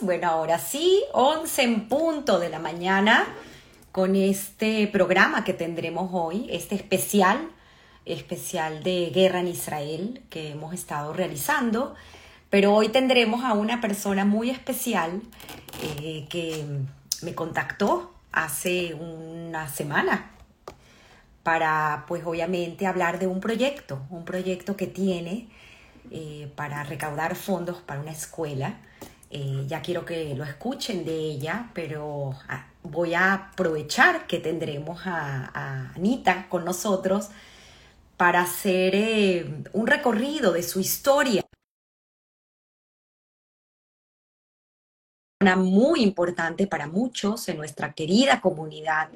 Bueno, ahora sí, 11 en punto de la mañana con este programa que tendremos hoy, este especial, especial de guerra en Israel que hemos estado realizando. Pero hoy tendremos a una persona muy especial eh, que me contactó hace una semana para, pues obviamente, hablar de un proyecto, un proyecto que tiene eh, para recaudar fondos para una escuela eh, ya quiero que lo escuchen de ella, pero ah, voy a aprovechar que tendremos a, Anita con nosotros para hacer eh, un recorrido de su historia. Una muy importante para muchos en nuestra querida comunidad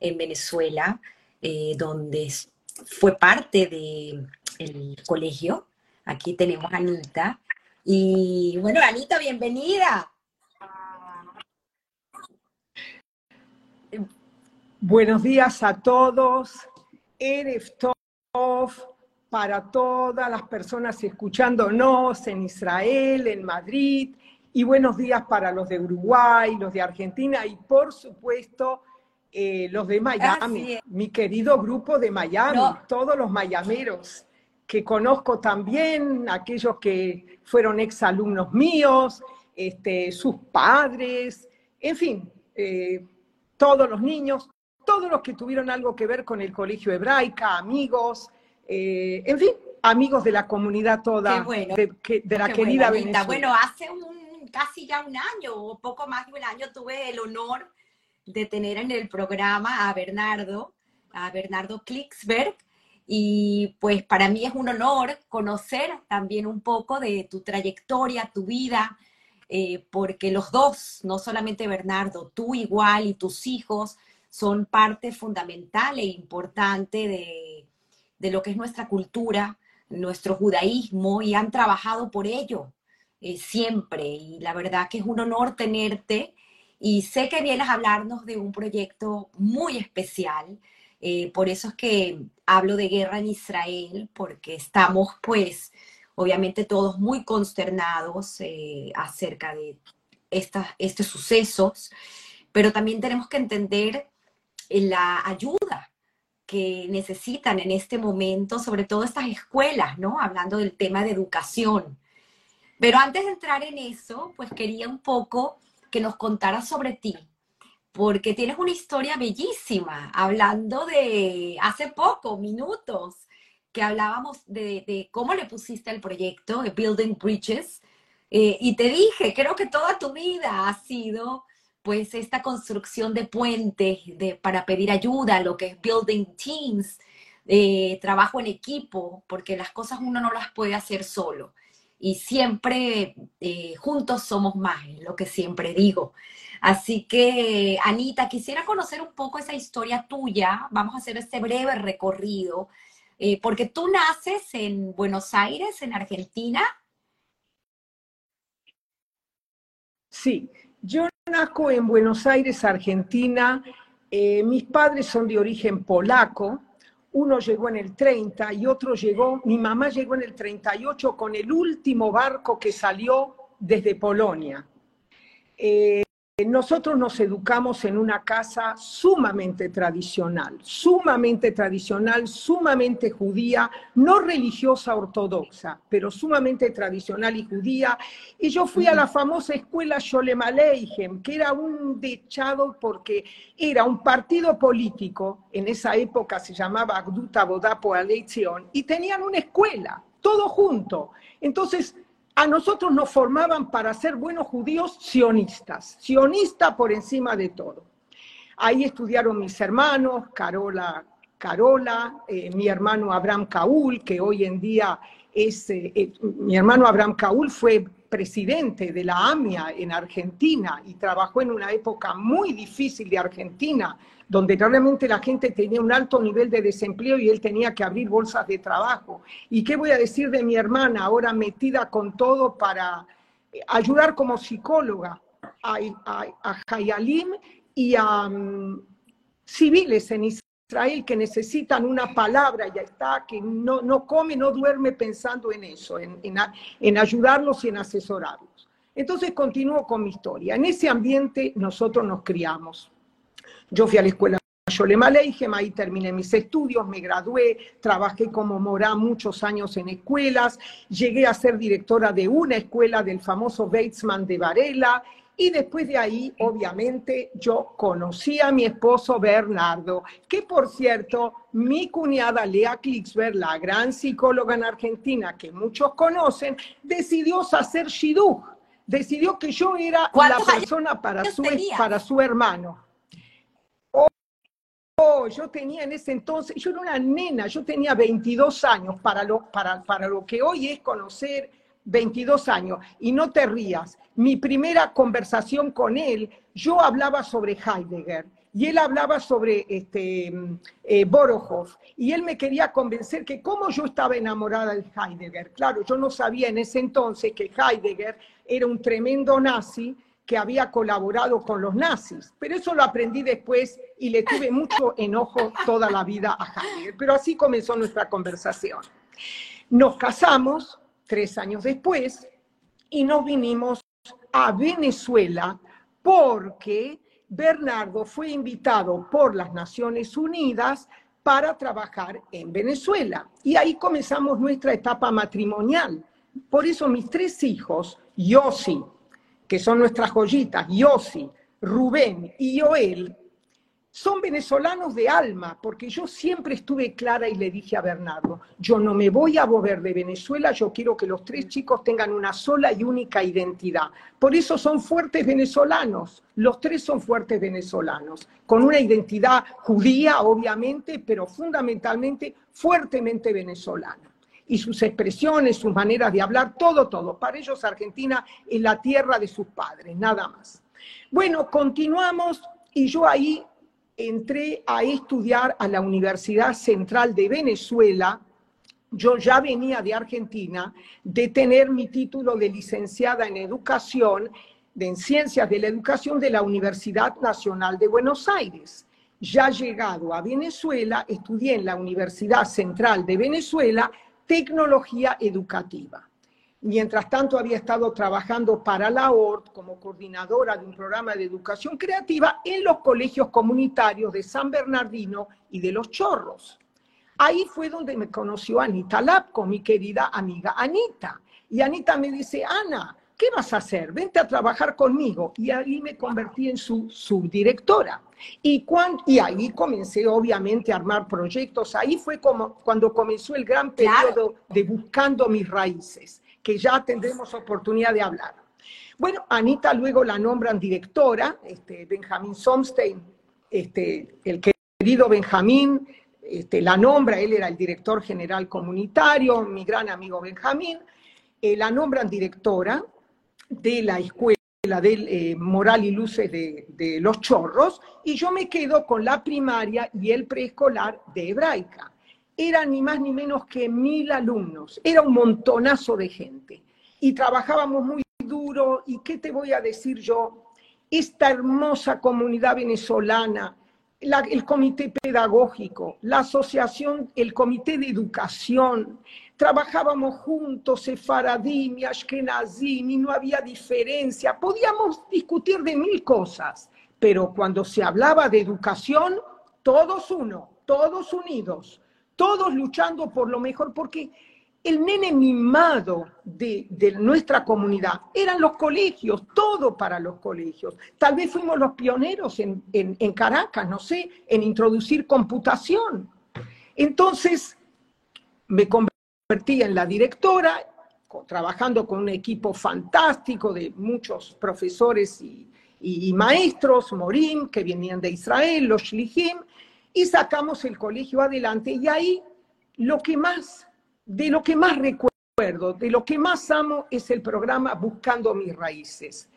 en Venezuela, eh, donde fue parte del colegio. Aquí tenemos a Anita, y bueno, Anita, bienvenida. Buenos días a todos. Erev Tov para todas las personas escuchándonos en Israel, en Madrid. Y buenos días para los de Uruguay, los de Argentina y por supuesto eh, los de Miami, mi querido grupo de Miami, todos los mayameros que conozco también, aquellos que fueron exalumnos míos, este, sus padres, en fin, eh, todos los niños, todos los que tuvieron algo que ver con el colegio hebraica, amigos, eh, en fin, amigos de la comunidad toda, de, la querida Venezuela. Bueno, hace un, casi ya un año, o poco más de un año, tuve el honor de tener en el programa a Bernardo, a Bernardo Klicksberg, y pues para mí es un honor conocer también un poco de tu trayectoria, tu vida, eh, porque los dos, no solamente Bernardo, tú igual y tus hijos, son parte fundamental e importante de, de lo que es nuestra cultura, nuestro judaísmo, y han trabajado por ello eh, siempre. Y la verdad que es un honor tenerte. Y sé que vienes a hablarnos de un proyecto muy especial eh, por eso es que hablo de guerra en Israel, porque estamos pues obviamente todos muy consternados eh, acerca de estos sucesos, pero también tenemos que entender la ayuda que necesitan en este momento, sobre todo estas escuelas, ¿no? Hablando del tema de educación. Pero antes de entrar en eso, pues quería un poco que nos contaras sobre ti, porque tienes una historia bellísima, hablando de hace poco, minutos, que hablábamos de, cómo le pusiste el proyecto, Building Bridges, eh, y te dije, creo que toda tu vida ha sido pues esta construcción de puentes de, para pedir ayuda, lo que es Building Teams, eh, trabajo en equipo, porque las cosas uno no las puede hacer solo. Y siempre eh, juntos somos más, es lo que siempre digo. Así que, Anita, quisiera conocer un poco esa historia tuya. Vamos a hacer este breve recorrido, eh, porque tú naces en Buenos Aires, en Argentina. Sí, yo nazco en Buenos Aires, Argentina. Eh, mis padres son de origen polaco. Uno llegó en el 30 y otro llegó, mi mamá llegó en el 38 con el último barco que salió desde Polonia. Eh, nosotros nos educamos en una casa sumamente tradicional, sumamente tradicional, sumamente judía, no religiosa ortodoxa, pero sumamente tradicional y judía. Y yo fui a la famosa escuela Sholem Aleichem, que era un dechado porque era un partido político, en esa época se llamaba Agduta Bodapo Aleizion, y tenían una escuela, todo junto. Entonces, a nosotros nos formaban para ser buenos judíos sionistas, sionista por encima de todo. Ahí estudiaron mis hermanos, Carola, Carola, eh, mi hermano Abraham Caúl, que hoy en día es, eh, eh, mi hermano Abraham Caúl fue presidente de la AMIA en Argentina y trabajó en una época muy difícil de Argentina, donde realmente la gente tenía un alto nivel de desempleo y él tenía que abrir bolsas de trabajo. ¿Y qué voy a decir de mi hermana ahora metida con todo para eh, ayudar como psicóloga a, a, Hayalim y a mm, civiles en Israel que necesitan una palabra, ya está, que no, no come, no duerme pensando en eso, en, en, en ayudarlos y en asesorarlos. Entonces continúo con mi historia. En ese ambiente nosotros nos criamos. Yo fui a la escuela Yolema Leijem, ahí terminé mis estudios, me gradué, trabajé como morá muchos años en escuelas, llegué a ser directora de una escuela del famoso Batesman de Varela, y después de ahí, obviamente, yo conocí a mi esposo Bernardo, que por cierto, mi cuñada Lea Klicksberg, la gran psicóloga en Argentina que muchos conocen, decidió hacer shidduch, decidió que yo era la persona para su, para su hermano. Oh, yo tenía en ese entonces, yo era una nena, yo tenía 22 años para lo, para, para lo que hoy es conocer 22 años. Y no te rías, mi primera conversación con él, yo hablaba sobre Heidegger y él hablaba sobre este, eh, y él me quería convencer que como yo estaba enamorada de Heidegger, claro, yo no sabía en ese entonces que Heidegger era un tremendo nazi que había colaborado con los nazis, pero eso lo aprendí después y le tuve mucho enojo toda la vida a Heidegger, pero así comenzó nuestra conversación. Nos casamos tres años después y nos vinimos a Venezuela porque Bernardo fue invitado por las Naciones Unidas para trabajar en Venezuela. Y ahí comenzamos nuestra etapa matrimonial. Por eso mis tres hijos, Yossi, que son nuestras joyitas, Yossi, Rubén y Joel, son venezolanos de alma, porque yo siempre estuve clara y le dije a Bernardo, yo no me voy a mover de Venezuela, yo quiero que los tres chicos tengan una sola y única identidad. Por eso son fuertes venezolanos, los tres son fuertes venezolanos, con una identidad judía, obviamente, pero fundamentalmente fuertemente venezolana y sus expresiones, sus maneras de hablar, todo, todo. Para ellos Argentina es la tierra de sus padres, nada más. Bueno, continuamos y yo ahí entré a estudiar a la Universidad Central de Venezuela. Yo ya venía de Argentina de tener mi título de licenciada en educación, en ciencias de la educación de la Universidad Nacional de Buenos Aires. Ya llegado a Venezuela, estudié en la Universidad Central de Venezuela tecnología educativa. Mientras tanto, había estado trabajando para la ORT como coordinadora de un programa de educación creativa en los colegios comunitarios de San Bernardino y de Los Chorros. Ahí fue donde me conoció Anita Lapco, mi querida amiga Anita. Y Anita me dice, Ana, ¿qué vas a hacer? Vente a trabajar conmigo. Y ahí me convertí en su subdirectora. Y, y ahí comencé obviamente a armar proyectos. Ahí fue como cuando comenzó el gran periodo de buscando mis raíces, que ya tendremos oportunidad de hablar. Bueno, Anita luego la nombran directora, este, Benjamín Somstein, este, el querido Benjamín, este, la nombra, él era el director general comunitario, mi gran amigo Benjamín, eh, la nombran directora, de la escuela de eh, Moral y Luces de, Los Chorros, y yo me quedo con la primaria y el preescolar de hebraica. Eran ni más ni menos que mil alumnos, era un montonazo de gente. Y trabajábamos muy duro, y qué te voy a decir yo, esta hermosa comunidad venezolana, el comité pedagógico, la asociación, el comité de educación, trabajábamos juntos, Sefaradim y Ashkenazim, y no había diferencia. Podíamos discutir de mil cosas, pero cuando se hablaba de educación, todos uno, todos unidos, todos luchando por lo mejor, porque el nene mimado de, nuestra comunidad eran los colegios, todo para los colegios. Tal vez fuimos los pioneros en, en Caracas, no sé, en introducir computación. Entonces, me convertí en la directora, trabajando con un equipo fantástico de muchos profesores y, maestros, Morim, que venían de Israel, los Shlihim, y sacamos el colegio adelante. Y ahí lo que más, de lo que más recuerdo, de lo que más amo es el programa Buscando mis raíces.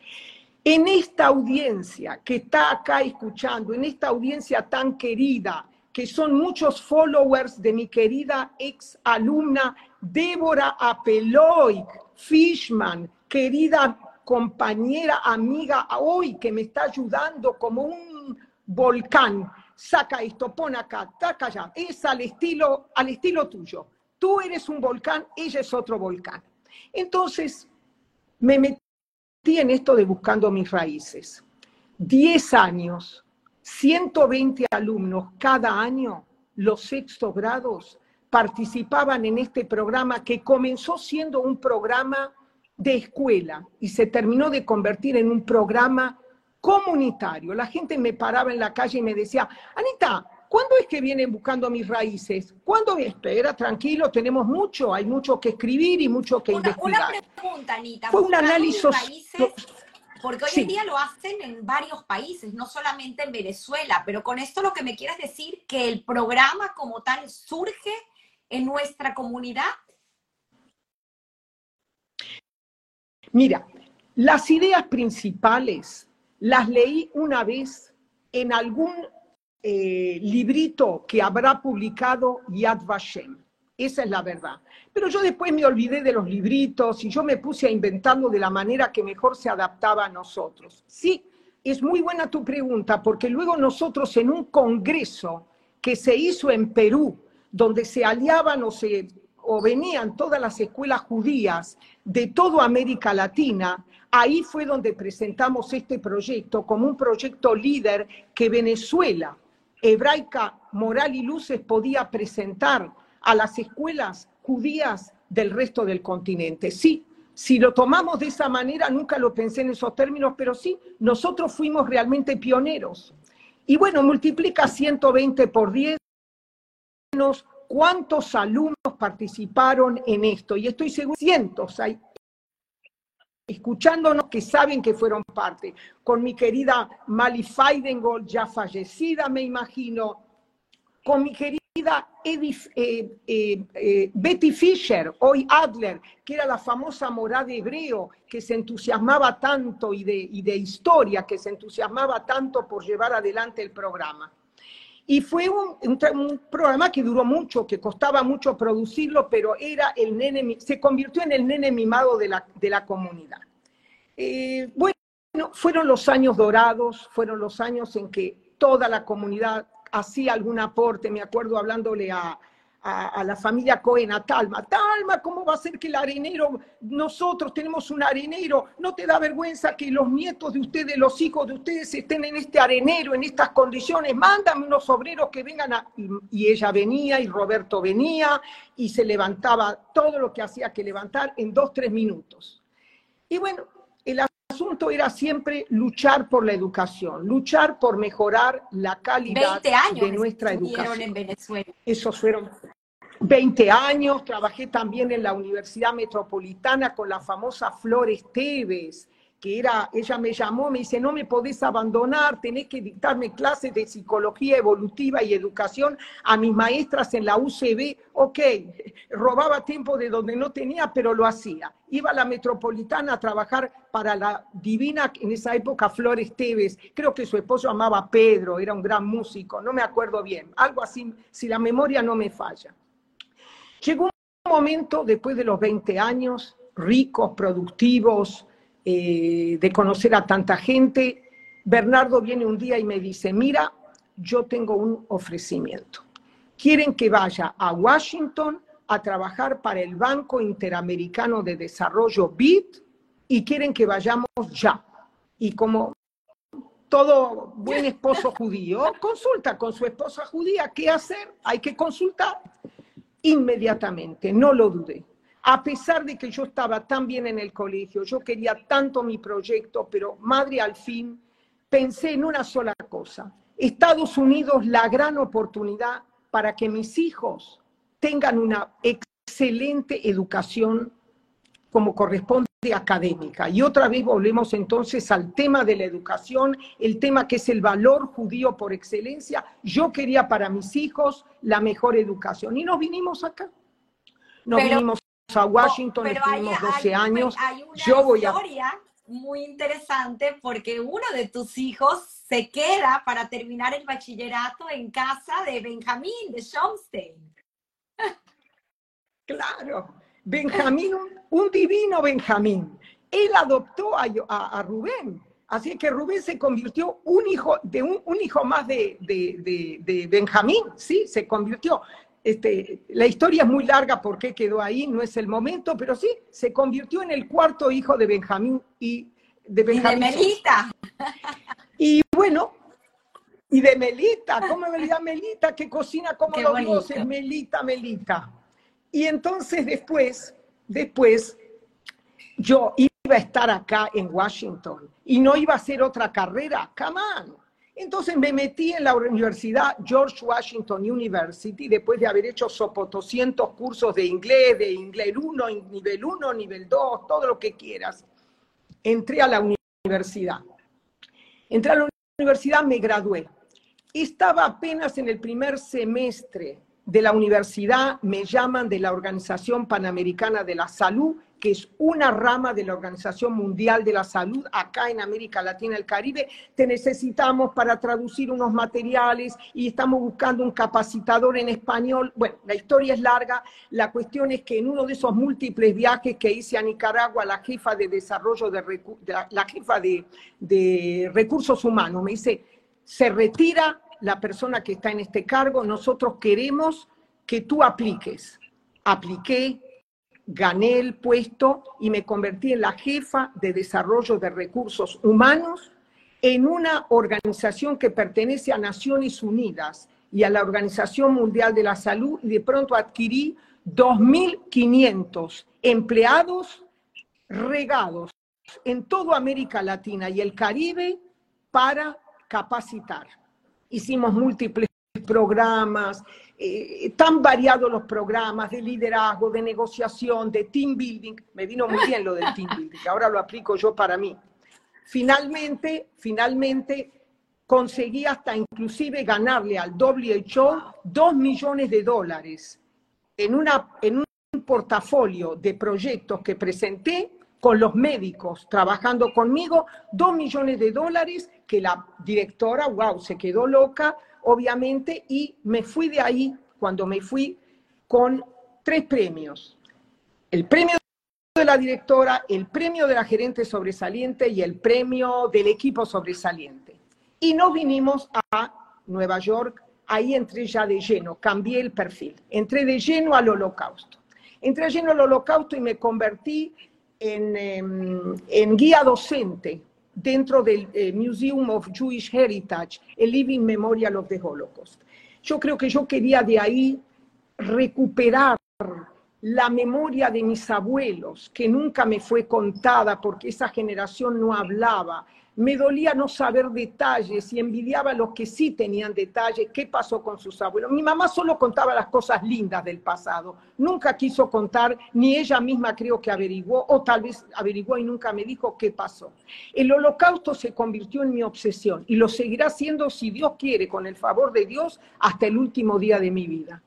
En esta audiencia que está acá escuchando, en esta audiencia tan querida, que son muchos followers de mi querida ex alumna Débora Apeloy Fishman, querida compañera, amiga hoy que me está ayudando como un volcán. Saca esto, pon acá, taca allá. Es al estilo, al estilo tuyo. Tú eres un volcán, ella es otro volcán. Entonces, me metí en esto de Buscando mis Raíces. 10 años, 120 alumnos cada año, los sextos grados, participaban en este programa que comenzó siendo un programa de escuela y se terminó de convertir en un programa comunitario. La gente me paraba en la calle y me decía, Anita, ¿cuándo es que vienen buscando mis raíces? ¿Cuándo? Espera, tranquilo, tenemos mucho, hay mucho que escribir y mucho que investigar. Una pregunta, Anita. Fue un análisis... Porque hoy en día lo hacen en varios países, no solamente en Venezuela, pero con esto lo que me quieres decir que el programa como tal surge en nuestra comunidad. Mira, las ideas principales las leí una vez en algún eh, librito que habrá publicado Yad Vashem. Esa es la verdad. Pero yo después me olvidé de los libritos y yo me puse a inventarlo de la manera que mejor se adaptaba a nosotros. Sí, es muy buena tu pregunta, porque luego nosotros en un congreso que se hizo en Perú, donde se aliaban o, se, o venían todas las escuelas judías de toda América Latina, ahí fue donde presentamos este proyecto como un proyecto líder que Venezuela, hebraica, moral y luces podía presentar a las escuelas judías del resto del continente. Sí, si lo tomamos de esa manera, nunca lo pensé en esos términos, pero sí, nosotros fuimos realmente pioneros. Y bueno, multiplica 120 por 10, cuántos alumnos participaron en esto. Y estoy seguro, cientos hay escuchándonos que saben que fueron parte. Con mi querida Mali Feidengold, ya fallecida, me imagino. Con mi querida eh, eh, eh, Betty Fisher, hoy Adler, que era la famosa morada hebreo, que se entusiasmaba tanto de, y de historia, que se entusiasmaba tanto por llevar adelante el programa. Y fue un, programa que duró mucho, que costaba mucho producirlo, pero era el nene, se convirtió en el nene mimado de la, de la comunidad. bueno, fueron los años dorados, fueron los años en que toda la comunidad hacía algún aporte, me acuerdo hablándole a, la familia Cohen, a Talma. Talma, ¿cómo va a ser que el arenero, nosotros tenemos un arenero? ¿No te da vergüenza que los nietos de ustedes, los hijos de ustedes estén en este arenero, en estas condiciones? Mándame unos obreros que vengan a... Y, ella venía y Roberto venía y se levantaba todo lo que hacía que levantar en dos, tres minutos. Y bueno, el asunto era siempre luchar por la educación, luchar por mejorar la calidad de nuestra educación. en Venezuela. Esos fueron 20 años, trabajé también en la Universidad Metropolitana con la famosa Flores Teves, que era, ella me llamó, me dice, no me podés abandonar, tenés que dictarme clases de psicología evolutiva y educación a mis maestras en la UCB. Ok, robaba tiempo de donde no tenía, pero lo hacía. Iba a la metropolitana a trabajar para la divina, en esa época, Flores Teves. Creo que su esposo amaba Pedro, era un gran músico, no me acuerdo bien. Algo así, si la memoria no me falla. Llegó un momento, después de los 20 años, ricos, productivos, eh, de conocer a tanta gente, Bernardo viene un día y me dice, mira, yo tengo un ofrecimiento. Quieren que vaya a Washington a trabajar para el Banco Interamericano de Desarrollo BID y quieren que vayamos ya. Y como todo buen esposo judío, consulta con su esposa judía qué hacer, hay que consultar. Inmediatamente, no lo dudé a pesar de que yo estaba tan bien en el colegio, yo quería tanto mi proyecto, pero madre, al fin pensé en una sola cosa. Estados Unidos, la gran oportunidad para que mis hijos tengan una excelente educación como corresponde académica. Y otra vez volvemos entonces al tema de la educación, el tema que es el valor judío por excelencia. Yo quería para mis hijos la mejor educación y nos vinimos acá. Nos vinimos a Washington, estuvimos 12 años. Hay una Yo voy historia muy interesante porque uno de tus hijos se queda para terminar el bachillerato en casa de Benjamín, de Schomstein. Claro, Benjamín, un, divino Benjamín. Él adoptó a, Rubén. Así que Rubén se convirtió un hijo, de un, hijo más de, de, de, Benjamín, sí, se convirtió. Este, la historia es muy larga porque quedó ahí, no es el momento, pero sí, se convirtió en el cuarto hijo de Benjamín y de Benjamín. Y de Melita. Y bueno, y de Melita, ¿cómo me Melita? Que cocina como los dioses, Melita, Melita. Y entonces después, después, yo iba a estar acá en Washington y no iba a hacer otra carrera, come Entonces me metí en la universidad George Washington University después de haber hecho 200 cursos de inglés, de inglés 1, nivel 1, nivel 2, todo lo que quieras. Entré a la universidad. Entré a la universidad, me gradué. Estaba apenas en el primer semestre de la universidad, me llaman de la Organización Panamericana de la Salud que es una rama de la Organización Mundial de la Salud acá en América Latina y el Caribe. Te necesitamos para traducir unos materiales y estamos buscando un capacitador en español. Bueno, la historia es larga. La cuestión es que en uno de esos múltiples viajes que hice a Nicaragua, la jefa de desarrollo de, la jefa de, recursos humanos me dice, se retira la persona que está en este cargo, nosotros queremos que tú apliques. Apliqué, gané el puesto y me convertí en la jefa de desarrollo de recursos humanos en una organización que pertenece a Naciones Unidas y a la Organización Mundial de la Salud y de pronto adquirí 2.500 empleados regados en toda América Latina y el Caribe para capacitar. Hicimos múltiples programas, eh, tan variados los programas de liderazgo, de negociación, de team building. Me vino muy bien lo del team building, ahora lo aplico yo para mí. Finalmente, finalmente conseguí hasta inclusive ganarle al WHO dos millones de dólares en, una, en un portafolio de proyectos que presenté con los médicos trabajando conmigo, dos millones de dólares que la directora, wow, se quedó loca, obviamente, y me fui de ahí, cuando me fui, con tres premios. El premio de la directora, el premio de la gerente sobresaliente y el premio del equipo sobresaliente. Y nos vinimos a Nueva York, ahí entré ya de lleno, cambié el perfil, entré de lleno al holocausto. Entré de lleno al holocausto y me convertí en, em, en guía docente dentro del eh, Museum of Jewish Heritage, el Living Memorial of the Holocaust. Yo creo que yo quería de ahí recuperar la memoria de mis abuelos, que nunca me fue contada porque esa generación no hablaba, me dolía no saber detalles y envidiaba a los que sí tenían detalles, qué pasó con sus abuelos. Mi mamá solo contaba las cosas lindas del pasado, nunca quiso contar, ni ella misma creo que averiguó, o tal vez averiguó y nunca me dijo qué pasó. El holocausto se convirtió en mi obsesión y lo seguirá siendo, si Dios quiere, con el favor de Dios, hasta el último día de mi vida.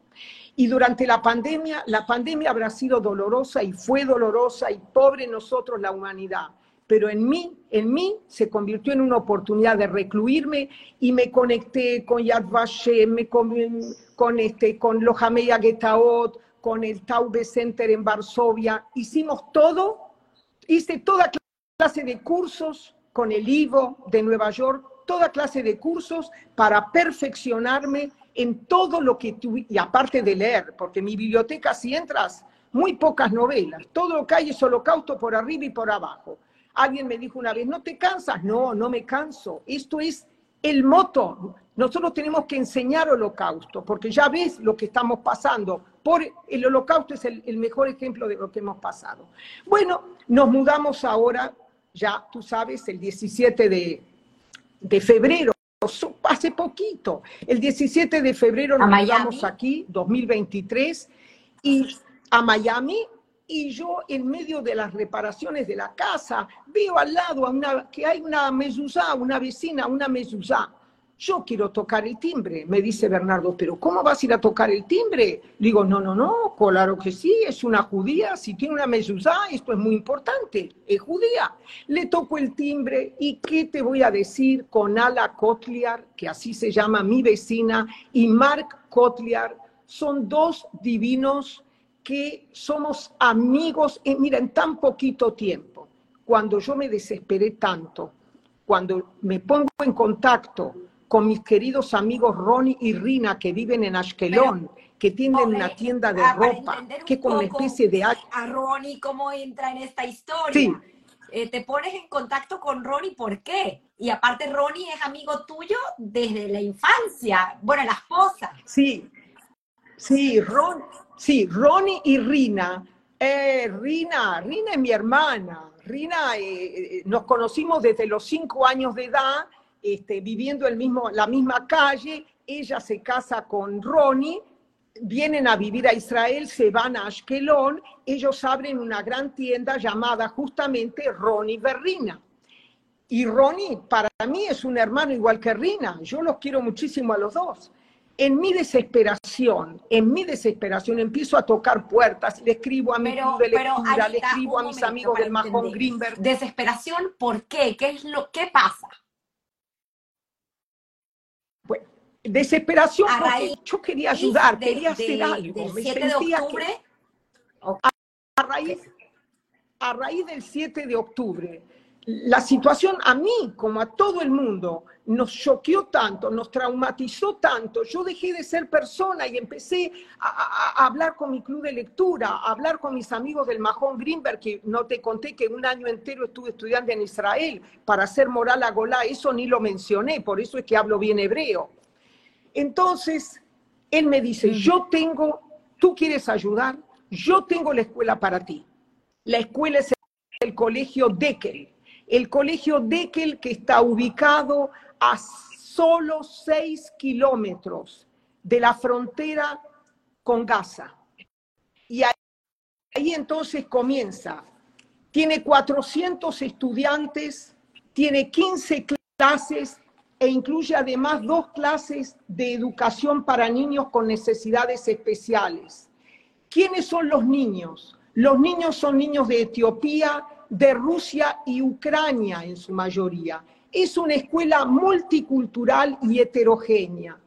Y durante la pandemia, la pandemia habrá sido dolorosa y fue dolorosa y pobre nosotros la humanidad pero en mí, en mí se convirtió en una oportunidad de recluirme y me conecté con Yad Vashem, me con, con, este, con Lojameya Getaot, con el Taube Center en Varsovia. Hicimos todo, hice toda clase de cursos con el IVO de Nueva York, toda clase de cursos para perfeccionarme en todo lo que tuve, y aparte de leer, porque mi biblioteca, si entras, muy pocas novelas, todo lo que hay es holocausto por arriba y por abajo. Alguien me dijo una vez, ¿no te cansas? No, no me canso. Esto es el moto. Nosotros tenemos que enseñar holocausto, porque ya ves lo que estamos pasando. Por el holocausto es el, mejor ejemplo de lo que hemos pasado. Bueno, nos mudamos ahora, ya tú sabes, el 17 de, de febrero, hace poquito. El 17 de febrero nos mudamos aquí, 2023, y a Miami, y yo en medio de las reparaciones de la casa veo al lado a una, que hay una mezuzá, una vecina, una mezuzá. Yo quiero tocar el timbre, me dice Bernardo, pero ¿cómo vas a ir a tocar el timbre? Digo, no, no, no, claro que sí, es una judía, si tiene una mezuzá, esto es muy importante, es judía. Le toco el timbre y ¿qué te voy a decir con Ala Kotliar, que así se llama mi vecina, y Mark Kotliar? Son dos divinos que somos amigos, en, mira, en tan poquito tiempo, cuando yo me desesperé tanto, cuando me pongo en contacto con mis queridos amigos Ronnie y Rina que viven en Ashkelon, que tienen una tienda de ropa, que con una especie de... A Ronnie, ¿cómo entra en esta historia? Sí, eh, te pones en contacto con Ronnie, ¿por qué? Y aparte Ronnie es amigo tuyo desde la infancia, bueno, la esposa. Sí, sí, Ron, sí, Ronnie y Rina. Eh, Rina, Rina es mi hermana. Rina, eh, nos conocimos desde los cinco años de edad, este, viviendo el mismo, la misma calle. Ella se casa con Ronnie vienen a vivir a Israel, se van a Ashkelon, ellos abren una gran tienda llamada justamente Ronnie Berrina. Y Ronnie para mí es un hermano igual que Rina, yo los quiero muchísimo a los dos. En mi desesperación, en mi desesperación empiezo a tocar puertas, le escribo a mi club de lectura, le escribo a mis amigos del Mahon Greenberg. Desesperación, ¿por qué? ¿Qué es lo qué pasa? Desesperación porque yo quería ayudar, quería hacer algo. Me sentía Que, a, raíz, a raíz del 7 de octubre, la situación a mí, como a todo el mundo, nos choqueó tanto, nos traumatizó tanto. Yo dejé de ser persona y empecé a, hablar con mi club de lectura, a hablar con mis amigos del Mahón Greenberg, que no te conté que un año entero estuve estudiando en Israel para hacer moral a Golá. Eso ni lo mencioné, por eso es que hablo bien hebreo. Entonces, él me dice, yo tengo, tú quieres ayudar, yo tengo la escuela para ti. La escuela es el colegio Deckel. El colegio Deckel que está ubicado a solo seis kilómetros de la frontera con Gaza. Y ahí, ahí entonces comienza. Tiene 400 estudiantes, tiene 15 clases e incluye además dos clases de educación para niños con necesidades especiales. ¿Quiénes son los niños? Los niños son niños de Etiopía, de Rusia y Ucrania en su mayoría. Es una escuela multicultural y heterogénea.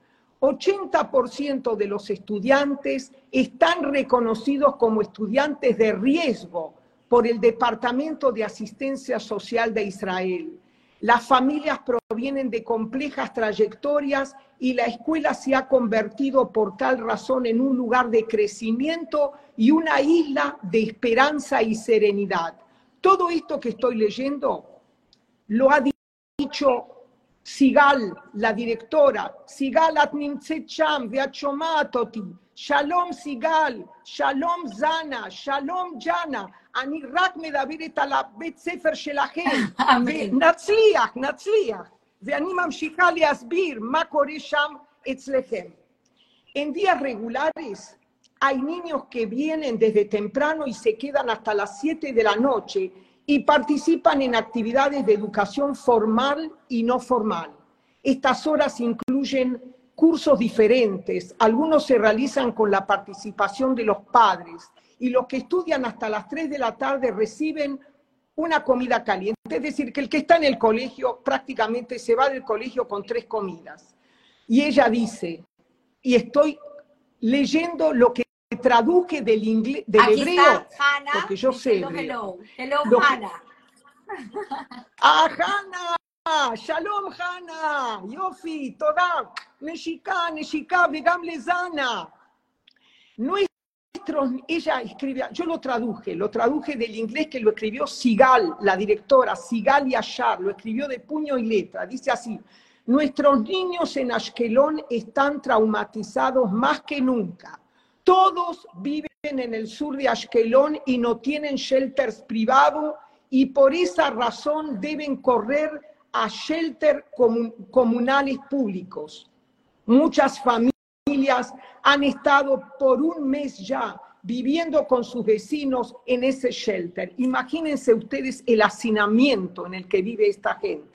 80% de los estudiantes están reconocidos como estudiantes de riesgo por el Departamento de Asistencia Social de Israel. Las familias provienen de complejas trayectorias y la escuela se ha convertido por tal razón en un lugar de crecimiento y una isla de esperanza y serenidad. Todo esto que estoy leyendo lo ha dicho Sigal, la directora. Sigal Atnimtsecham, Veachomatoti. Shalom Sigal, Shalom Zana, Shalom Jana. אני רק מדברת על הבית ספר שלכם, ונצליח, נצליח. ואני ממשיכה להסביר מה קורה שם אצלכם. En días regulares hay niños que vienen desde temprano y se quedan hasta las 7 de la noche y participan en actividades de educación formal y no formal. Estas horas incluyen cursos diferentes, algunos se realizan con la participación de los padres, y los que estudian hasta las 3 de la tarde reciben una comida caliente. Es decir, que el que está en el colegio prácticamente se va del colegio con tres comidas. Y ella dice, y estoy leyendo lo que traduje del, inglés, del hebreo, porque yo sé Hello, hello, Hannah. Ah, Hannah, shalom Hannah, yofi, toda, neshika, neshika, vegam lezana. No ella escribe, yo lo traduje, lo traduje del inglés que lo escribió Sigal, la directora, Sigal y Ashar, lo escribió de puño y letra. Dice así, nuestros niños en Ashkelon están traumatizados más que nunca. Todos viven en el sur de Ashkelon y no tienen shelters privados y por esa razón deben correr a shelters comunales públicos. Muchas familias han estado por un mes ya viviendo con sus vecinos en ese shelter. Imagínense ustedes el hacinamiento en el que vive esta gente.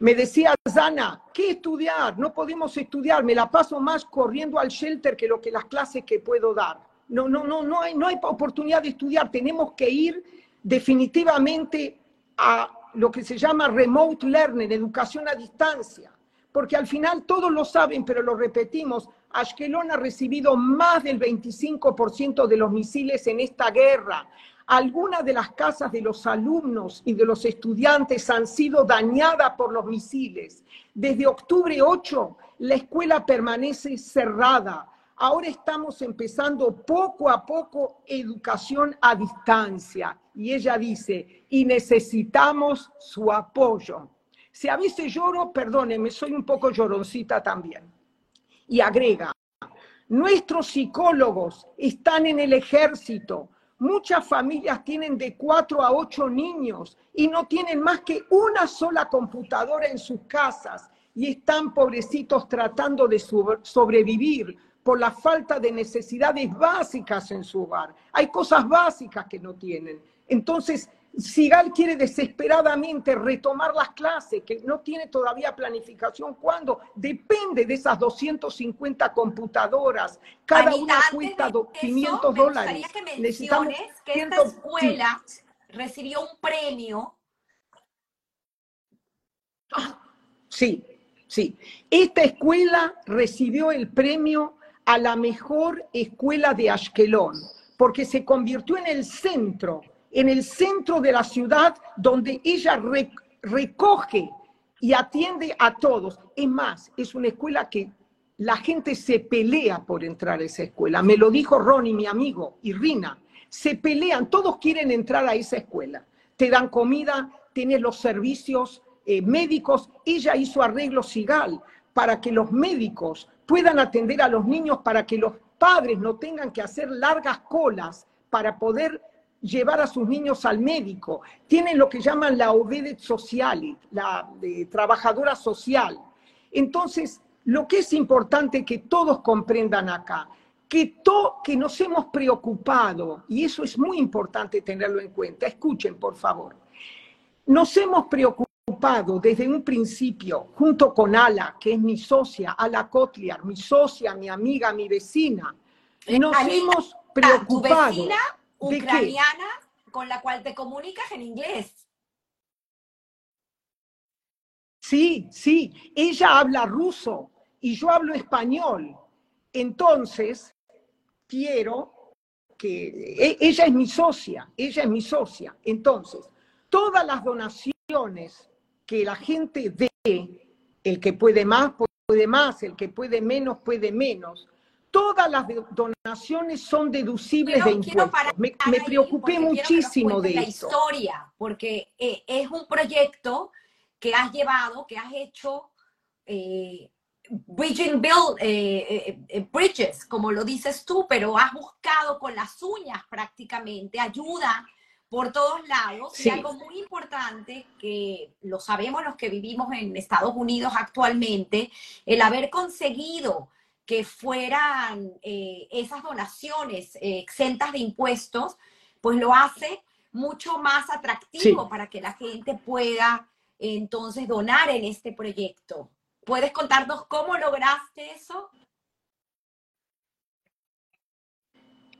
Me decía Zana, ¿qué estudiar? No podemos estudiar, me la paso más corriendo al shelter que lo que las clases que puedo dar. No, no, no, no hay, no hay oportunidad de estudiar, tenemos que ir definitivamente a lo que se llama remote learning, educación a distancia, porque al final todos lo saben, pero lo repetimos, Ashkelon ha recibido más del 25% de los misiles en esta guerra. Algunas de las casas de los alumnos y de los estudiantes han sido dañadas por los misiles. Desde octubre 8, la escuela permanece cerrada. Ahora estamos empezando poco a poco educación a distancia. y ella dice, y necesitamos su apoyo. Si a veces lloro, perdóneme, soy un poco lloroncita también. Y agrega, nuestros psicólogos están en el ejército, Muchas familias tienen de cuatro a ocho niños y no tienen más que una sola computadora en sus casas y están pobrecitos tratando de sobrevivir por la falta de necesidades básicas en su hogar. Hay cosas básicas que no tienen. Entonces, Sigal quiere desesperadamente retomar las clases, que no tiene todavía planificación. ¿Cuándo? Depende de esas 250 computadoras. Cada una cuesta 500 dólares. Que Necesitamos que esta escuela recibió un premio. Ah, sí, sí. Esta escuela recibió el premio a la mejor escuela de Ashkelon, porque se convirtió en el centro en el centro de la ciudad donde ella recoge y atiende a todos. Es más, es una escuela que la gente se pelea por entrar a esa escuela. Me lo dijo Ronnie, mi amigo, y Rina. Se pelean, todos quieren entrar a esa escuela. Te dan comida, tienes los servicios eh, médicos. Ella hizo arreglo Sigal para que los médicos puedan atender a los niños, para que los padres no tengan que hacer largas colas para poder llevar a sus niños al médico, tienen lo que llaman la obedet social, la trabajadora social. Entonces, lo que es importante que todos comprendan acá, que, que nos hemos preocupado, y eso es muy importante tenerlo en cuenta, escuchen por favor, nos hemos preocupado desde un principio, junto con Ala, que es mi socia, Ala Kotliar, mi socia, mi amiga, mi vecina, nos hemos preocupado ucraniana con la cual te comunicas en inglés. Sí, sí, ella habla ruso y yo hablo español. Entonces, quiero que e, ella es mi socia, ella es mi socia. Entonces, todas las donaciones que la gente dé, el que puede más, puede más, el que puede menos, puede menos, todas las donaciones son deducibles de impuestos. Me, preocupé muchísimo de la eso. historia, porque eh, es un proyecto que has llevado, que has hecho eh, Bridging Bill, eh, eh, Bridges, como lo dices tú, pero has buscado con las uñas prácticamente ayuda por todos lados. Y algo muy importante que lo sabemos los que vivimos en Estados Unidos actualmente, el haber conseguido que fueran eh, esas donaciones eh, exentas de impuestos, pues lo hace mucho más atractivo para que la gente pueda entonces donar en este proyecto. ¿Puedes contarnos cómo lograste eso?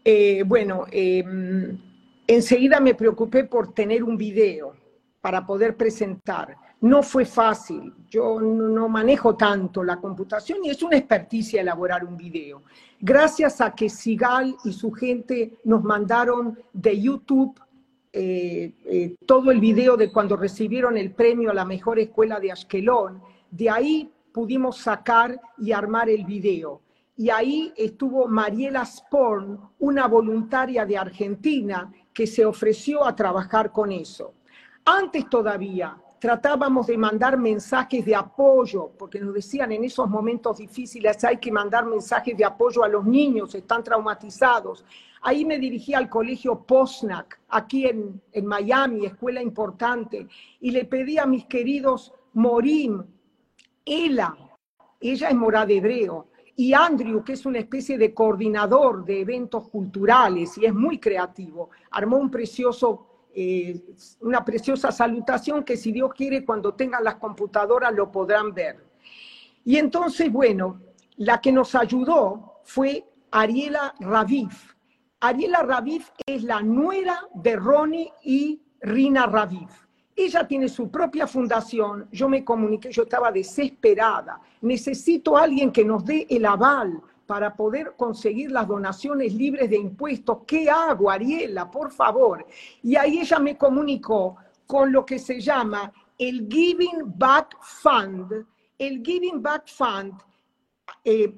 Eh, bueno, em, enseguida me preocupé por tener un video para poder presentar. No fue fácil, yo no manejo tanto la computación y es una experticia elaborar un video. Gracias a que Sigal y su gente nos mandaron de YouTube eh, eh, todo el video de cuando recibieron el premio a la mejor escuela de Ashkelon, de ahí pudimos sacar y armar el video. Y ahí estuvo Mariela Sporn, una voluntaria de Argentina que se ofreció a trabajar con eso. Antes todavía, tratábamos de mandar mensajes de apoyo, porque nos decían en esos momentos difíciles hay que mandar mensajes de apoyo a los niños, están traumatizados. Ahí me dirigí al colegio Posnack, aquí en, en Miami, escuela importante, y le pedí a mis queridos Morim, Ela, ella es morada hebreo, y Andrew, que es una especie de coordinador de eventos culturales y es muy creativo, armó un precioso eh, una preciosa salutación que si Dios quiere cuando tengan las computadoras lo podrán ver. Y entonces, bueno, la que nos ayudó fue Ariela Raviv. Ariela Raviv es la nuera de Ronnie y Rina Raviv. Ella tiene su propia fundación. Yo me comuniqué, yo estaba desesperada. Necesito alguien que nos dé el aval para poder conseguir las donaciones libres de impuestos. ¿Qué hago, Ariela? Por favor. Y ahí ella me comunicó con lo que se llama el Giving Back Fund. El Giving Back Fund eh,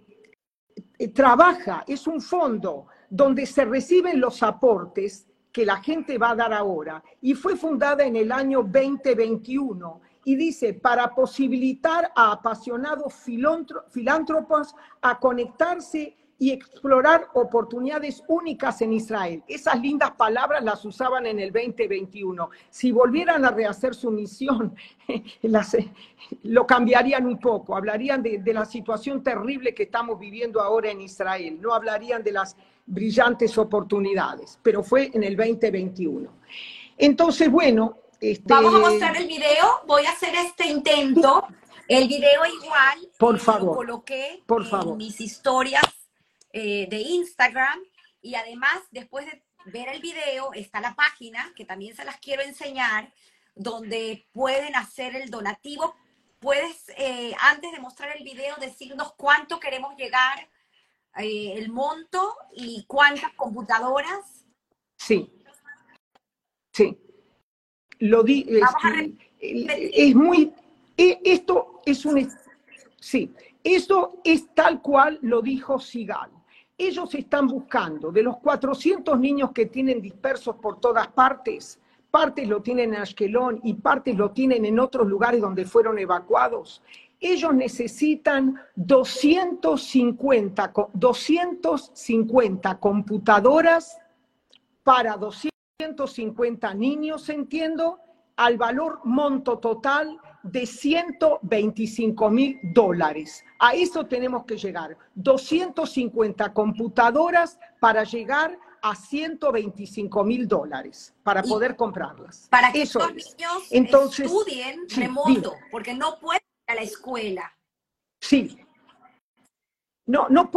eh, trabaja, es un fondo donde se reciben los aportes que la gente va a dar ahora y fue fundada en el año 2021 y dice, para posibilitar a apasionados filántropos a conectarse y explorar oportunidades únicas en Israel. Esas lindas palabras las usaban en el 2021. Si volvieran a rehacer su misión, lo cambiarían un poco. Hablarían de, de la situación terrible que estamos viviendo ahora en Israel. No hablarían de las brillantes oportunidades, pero fue en el 2021. Entonces, bueno... Este... Vamos a mostrar el video. Voy a hacer este intento. El video igual. Por favor. Lo coloqué por favor. mis historias eh, de Instagram y además después de ver el video está la página que también se las quiero enseñar donde pueden hacer el donativo. Puedes, eh, antes de mostrar el video, decirnos cuánto queremos llegar, eh, el monto y cuántas computadoras. Sí, sí. Lo di, este, es muy, e, esto es un, sí, esto es tal cual lo dijo Sigal ellos están buscando, de los 400 niños que tienen dispersos por todas partes, partes lo tienen en Ashkelon y partes lo tienen en otros lugares donde fueron evacuados. Ellos necesitan 250, 250 computadoras para 250 niños, entiendo, al valor monto total de 125 mil dólares. A eso tenemos que llegar. 250 computadoras para llegar a 125 mil dólares para poder comprarlas. Para que los niños Entonces, estudien remoto, porque no pueden ir a la escuela. Sí. No, no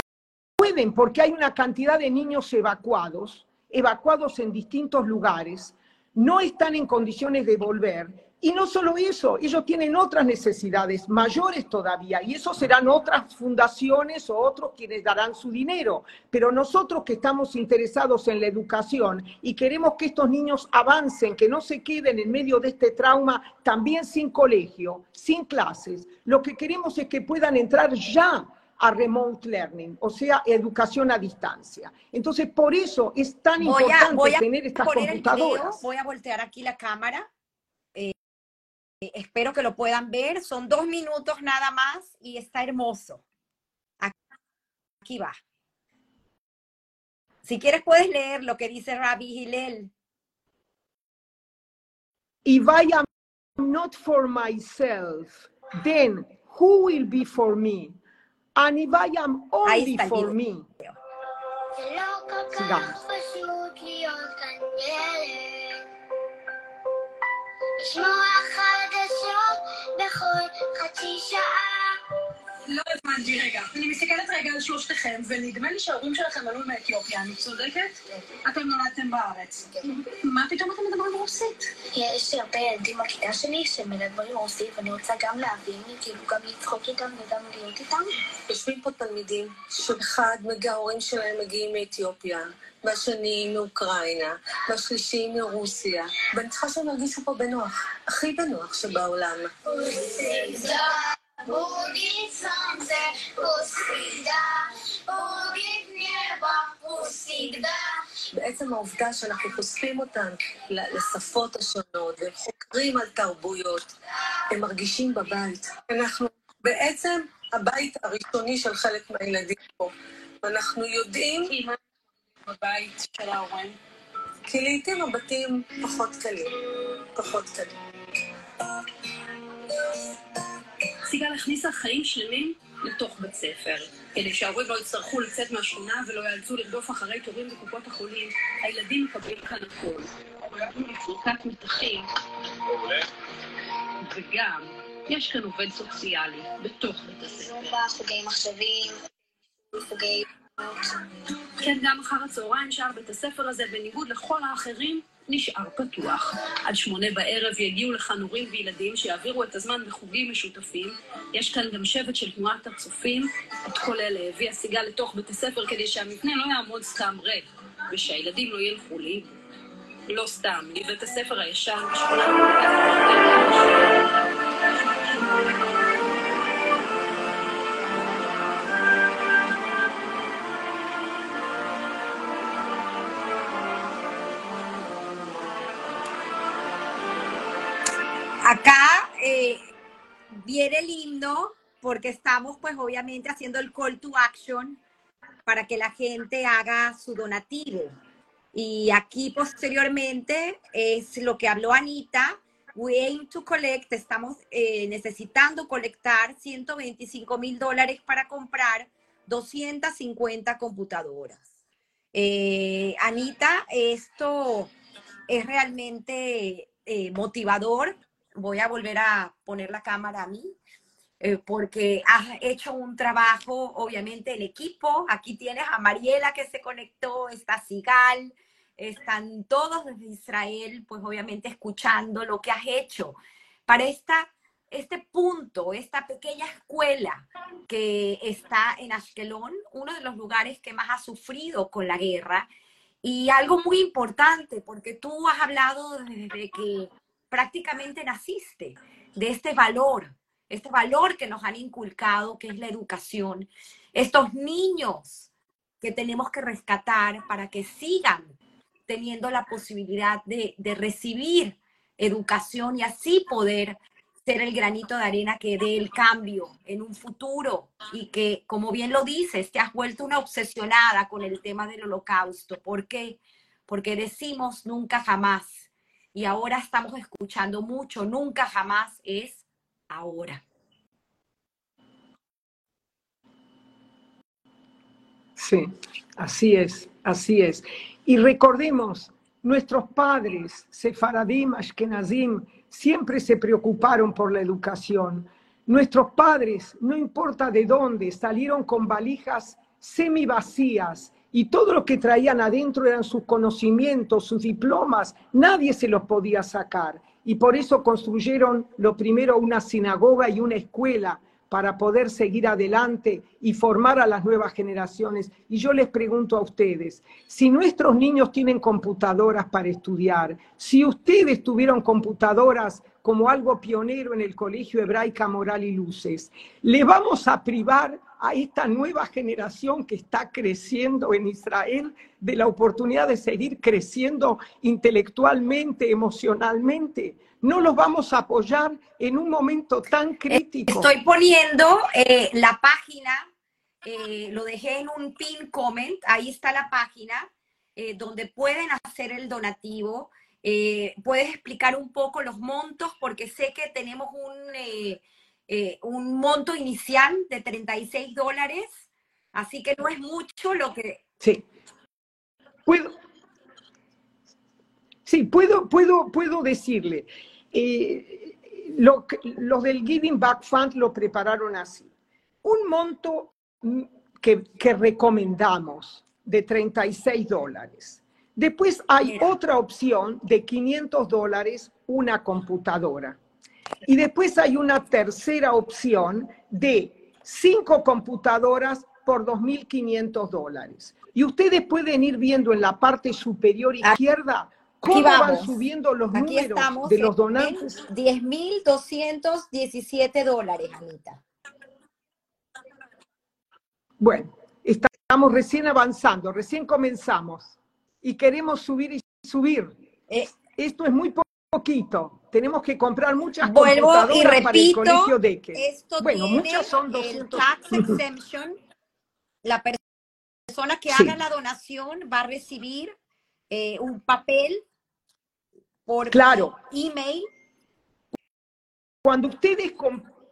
pueden porque hay una cantidad de niños evacuados, evacuados en distintos lugares, no están en condiciones de volver y no solo eso, ellos tienen otras necesidades mayores todavía, y eso serán otras fundaciones o otros quienes darán su dinero. Pero nosotros que estamos interesados en la educación y queremos que estos niños avancen, que no se queden en medio de este trauma, también sin colegio, sin clases, lo que queremos es que puedan entrar ya a remote learning, o sea, educación a distancia. Entonces, por eso es tan importante tener estas computadoras. voy a voltear aquí la cámara eh, espero que lo puedan ver. Son dos minutos nada más y está hermoso. Aquí va. Si quieres puedes leer lo que dice Rabbi Hillel. If I am not for myself, then who will be for me? אני וים only for me. זה לא כל כך פשוט להיות כאן ילד. לשמוע חדשות בכל חצי שעה. לא הבנתי רגע. אני מסתכלת רגע על שלושתכם, ונדמה לי שההורים שלכם עלו מאתיופיה, אני צודקת? אתם נולדתם בארץ. מה פתאום אתם מדברים רוסית? יש הרבה ילדים בכיתה שלי שמדברים רוסית, ואני רוצה גם להבין, כאילו גם לצחוק איתם וגם להיות איתם. יושבים פה תלמידים שאחד מההורים שלהם מגיעים מאתיופיה. והשני מאוקראינה, והשלישי מרוסיה, ואני צריכה שהם ירגישו פה בנוח, הכי בנוח שבעולם. בעצם העובדה שאנחנו חושפים אותם לשפות השונות, והם חוקרים על תרבויות, הם מרגישים בבית. אנחנו בעצם הבית הראשוני של חלק מהילדים פה. ואנחנו יודעים... בבית של ההורים? כי לעיתים הבתים פחות קלים, פחות קלים. סיגל הכניסה חיים שלמים לתוך בית ספר, כדי שההורים לא יצטרכו לצאת מהשכונה ולא יאלצו לרדוף אחרי תורים בקופות החולים. הילדים מקבלים כאן הכול. זריקת מתחים, וגם יש כאן עובד סוציאלי בתוך בית הספר. חוגי מחשבים, חוגי... כן, גם אחר הצהריים שער בית הספר הזה, בניגוד לכל האחרים, נשאר פתוח. עד שמונה בערב יגיעו לכאן הורים וילדים שיעבירו את הזמן בחוגים משותפים. יש כאן גם שבט של תנועת הצופים. את כל אלה הביאה סיגל לתוך בית הספר כדי שהמבנה לא יעמוד סתם ריק, ושהילדים לא ילכו לאיבוד. לא סתם, מבית הספר הישן בשכונה... viene el himno porque estamos pues obviamente haciendo el call to action para que la gente haga su donativo. Y aquí posteriormente es lo que habló Anita. We aim to collect, estamos eh, necesitando colectar 125 mil dólares para comprar 250 computadoras. Eh, Anita, esto es realmente eh, motivador. Voy a volver a poner la cámara a mí. Eh, porque has hecho un trabajo, obviamente, en equipo. Aquí tienes a Mariela que se conectó, está Sigal, están todos desde Israel, pues obviamente escuchando lo que has hecho para esta, este punto, esta pequeña escuela que está en Ashkelon, uno de los lugares que más ha sufrido con la guerra. Y algo muy importante, porque tú has hablado desde que prácticamente naciste, de este valor, este valor que nos han inculcado, que es la educación, estos niños que tenemos que rescatar para que sigan teniendo la posibilidad de, recibir educación y así poder ser el granito de arena que dé el cambio en un futuro y que, como bien lo dices, te has vuelto una obsesionada con el tema del holocausto. ¿Por qué? Porque decimos nunca jamás y ahora estamos escuchando mucho, nunca jamás es ahora. Sí, así es, así es. Y recordemos, nuestros padres, Sefaradim, Ashkenazim, siempre se preocuparon por la educación. Nuestros padres, no importa de dónde, salieron con valijas semi vacías y todo lo que traían adentro eran sus conocimientos, sus diplomas, nadie se los podía sacar y por eso construyeron lo primero una sinagoga y una escuela para poder seguir adelante y formar a las nuevas generaciones. Y yo les pregunto a ustedes, si nuestros niños tienen computadoras para estudiar, si ustedes tuvieron computadoras como algo pionero en el Colegio Hebraica Moral y Luces, ¿le vamos a privar a esta nueva generación que está creciendo en Israel de la oportunidad de seguir creciendo intelectualmente, emocionalmente. No los vamos a apoyar en un momento tan crítico. Estoy poniendo eh, la página, eh, lo dejé en un pin comment, ahí está la página eh, donde pueden hacer el donativo. puedes explicar un poco los montos porque sé que tenemos un eh, un monto inicial de 36 dólares, así que no es mucho lo que... Sí. Puedo, sí, puedo, puedo, puedo decirle, eh, lo, los del Giving Back Fund lo prepararon así. Un monto que, que recomendamos de 36 dólares. Después hay otra opción de 500 dólares, una computadora. Y después hay una tercera opción de cinco computadoras por 2.500 dólares. Y ustedes pueden ir viendo en la parte superior izquierda cómo van subiendo los números de los donantes. 10.217 dólares, Anita. Bueno, estamos recién avanzando, recién comenzamos y queremos subir y subir. Eh, Esto es muy poquito tenemos que comprar muchas Vuelvo y repito, para el colegio de que. Esto bueno, muchas son 200. tax exemption. La persona que haga la donación va a recibir eh, un papel por claro. email. Cuando ustedes,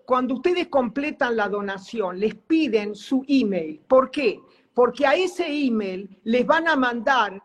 cuando ustedes completan la donación, les piden su email. ¿Por qué? Porque a ese email les van a mandar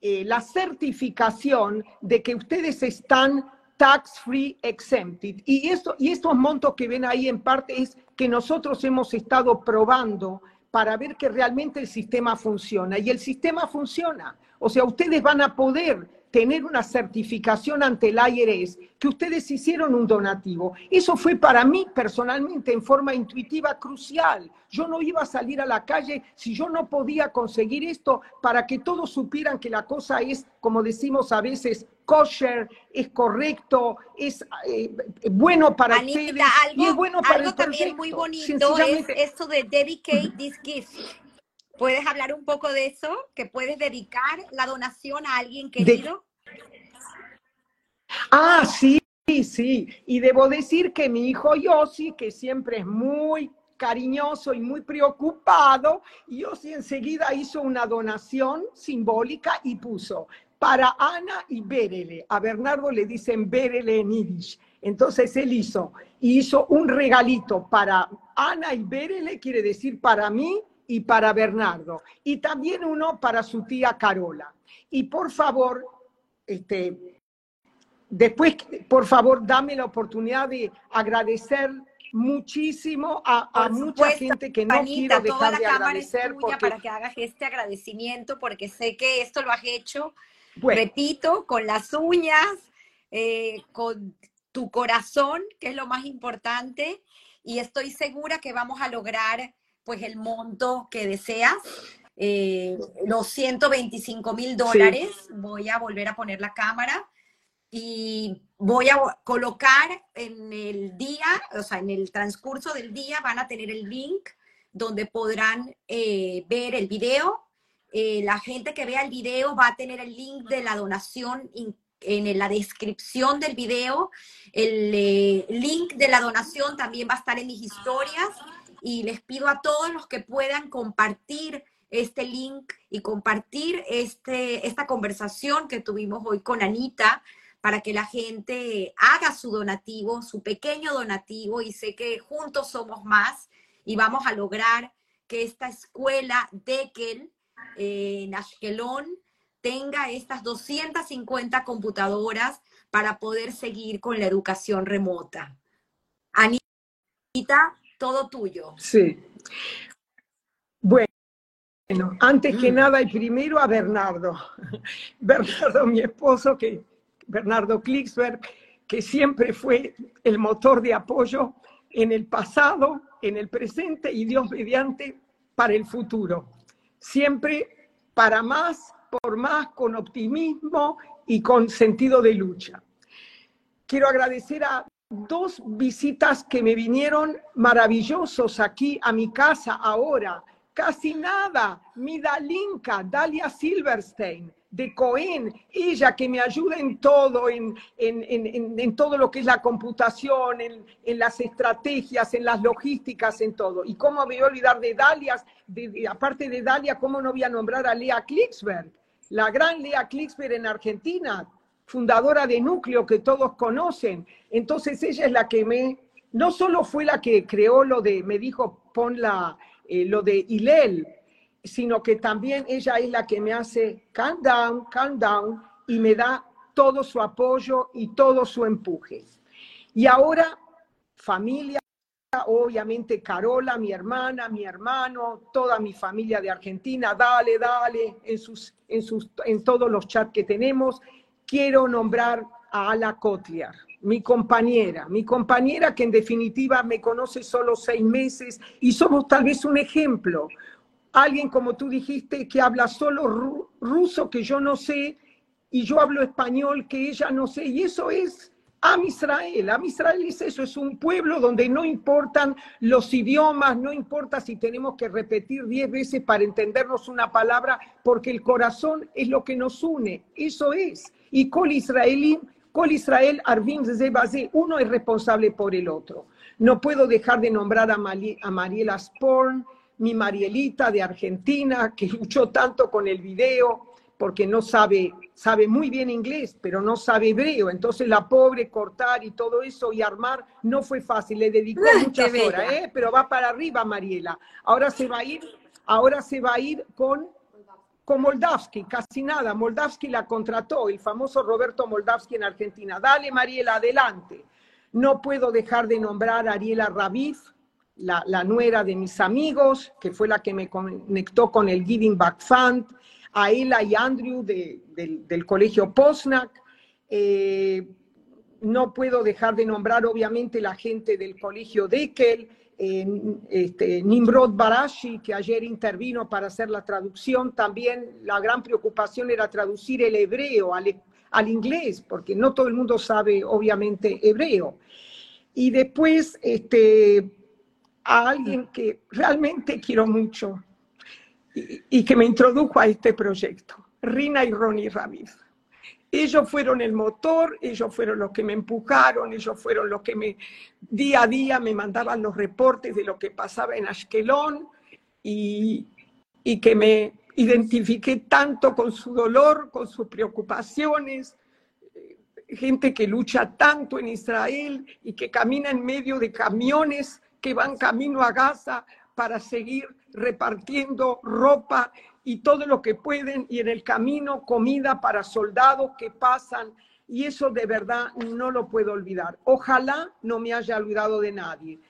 eh, la certificación de que ustedes están tax free exempted. Y, esto, y estos montos que ven ahí en parte es que nosotros hemos estado probando para ver que realmente el sistema funciona. Y el sistema funciona. O sea, ustedes van a poder tener una certificación ante el IRS que ustedes hicieron un donativo. Eso fue para mí personalmente en forma intuitiva crucial. Yo no iba a salir a la calle si yo no podía conseguir esto para que todos supieran que la cosa es, como decimos a veces, kosher, es correcto, es eh, bueno para ustedes y es bueno para algo también muy bonito es esto de dedicate this gift. ¿Puedes hablar un poco de eso? ¿Que puedes dedicar la donación a alguien querido? ah, sí, Sí, sí, y debo decir que mi hijo Yossi, que siempre es muy cariñoso y muy preocupado, Yossi enseguida hizo una donación simbólica y puso para Ana y Berele. A Bernardo le dicen Berele en Yiddish. Entonces él hizo, hizo un regalito para Ana y Berele, quiere decir para mí y para Bernardo. Y también uno para su tía Carola. Y por favor, este, después, por favor, dame la oportunidad de agradecer muchísimo a, mucha gente que no quiero dejar de agradecer. porque... para que hagas este agradecimiento, porque sé que esto lo has hecho, repito, con las uñas, eh, con tu corazón, que es lo más importante, y estoy segura que vamos a lograr pues el monto que deseas. Eh, los 125 mil dólares, voy a volver a poner la cámara y voy a colocar en el día, o sea, en el transcurso del día van a tener el link donde podrán eh, ver el video. Eh, la gente que vea el video va a tener el link de la donación en la descripción del video. El eh, link de la donación también va a estar en mis historias y les pido a todos los que puedan compartir este link y compartir este, esta conversación que tuvimos hoy con Anita para que la gente haga su donativo, su pequeño donativo y sé que juntos somos más y vamos a lograr que esta escuela Dekel en Ashkelon tenga estas 250 computadoras para poder seguir con la educación remota. Anita, todo tuyo. Sí. Bueno, antes que mm. nada y primero a Bernardo. Bernardo, mi esposo, que Bernardo Klicksberg, que siempre fue el motor de apoyo en el pasado, en el presente y Dios mediante para el futuro. Siempre para más por más, con optimismo y con sentido de lucha. Quiero agradecer a dos visitas que me vinieron maravillosos aquí a mi casa ahora. Casi nada, mi Dalinka, Dalia Silverstein, de Cohen, ella que me ayuda en todo, en, en, todo lo que es la computación, en, las estrategias, en las logísticas, en todo. Y cómo voy a olvidar de Dalia, aparte de Dalia, cómo no voy a nombrar a Lea Klicksberg, la gran Lea Klicksberg en Argentina, fundadora de Núcleo que todos conocen. Entonces ella es la que me, no solo fue la que creó lo de, me dijo, pon la, eh, lo de Hilel, sino que también ella es la que me hace calm down, calm down, y me da todo su apoyo y todo su empuje. Y ahora, familia, obviamente Carola, mi hermana, mi hermano, toda mi familia de Argentina, dale, dale, en, sus, en, sus, en todos los chats que tenemos. Quiero nombrar a Ala Kotliar, mi compañera, mi compañera que en definitiva me conoce solo seis meses y somos tal vez un ejemplo. Alguien como tú dijiste que habla solo ruso que yo no sé y yo hablo español que ella no sé y eso es Am Israel, Am Israel es eso, es un pueblo donde no importan los idiomas, no importa si tenemos que repetir diez veces para entendernos una palabra, porque el corazón es lo que nos une, eso es. Y Col Israelí, Col Israel Arvim Zebazé, uno es responsable por el otro. No puedo dejar de nombrar a, a Mariela Sporn, mi Marielita de Argentina, que luchó tanto con el video, porque no sabe, sabe muy bien inglés, pero no sabe hebreo. Entonces la pobre cortar y todo eso y armar no fue fácil, le dedicó muchas horas, ¿eh? pero va para arriba Mariela. Ahora se va a ir, ahora se va a ir con, con Moldavsky, casi nada. Moldavsky la contrató, el famoso Roberto Moldavsky en Argentina. Dale Mariela, adelante. No puedo dejar de nombrar a Ariela Raviv, la, la, nuera de mis amigos, que fue la que me conectó con el Giving Back Fund a Ella y Andrew del colegio Posnack. Eh, no puedo dejar de nombrar, obviamente, la gente del colegio Deckel, eh, este, Nimrod Barashi, que ayer intervino para hacer la traducción. También la gran preocupación era traducir el hebreo al inglés, porque no todo el mundo sabe, obviamente, hebreo. Y después, este, a alguien que realmente quiero mucho, y, que me introdujo a este proyecto, Rina y Ronnie Raviv. ellos fueron el motor, ellos fueron los que me empujaron, ellos fueron los que me día a día me mandaban los reportes de lo que pasaba en Ashkelon y, y que me identifiqué tanto con su dolor, con sus preocupaciones, gente que lucha tanto en Israel y que camina en medio de camiones que van camino a Gaza para seguir repartiendo ropa y todo lo que pueden y en el camino comida para soldados que pasan y eso de verdad no lo puedo olvidar. Ojalá no me haya olvidado de nadie.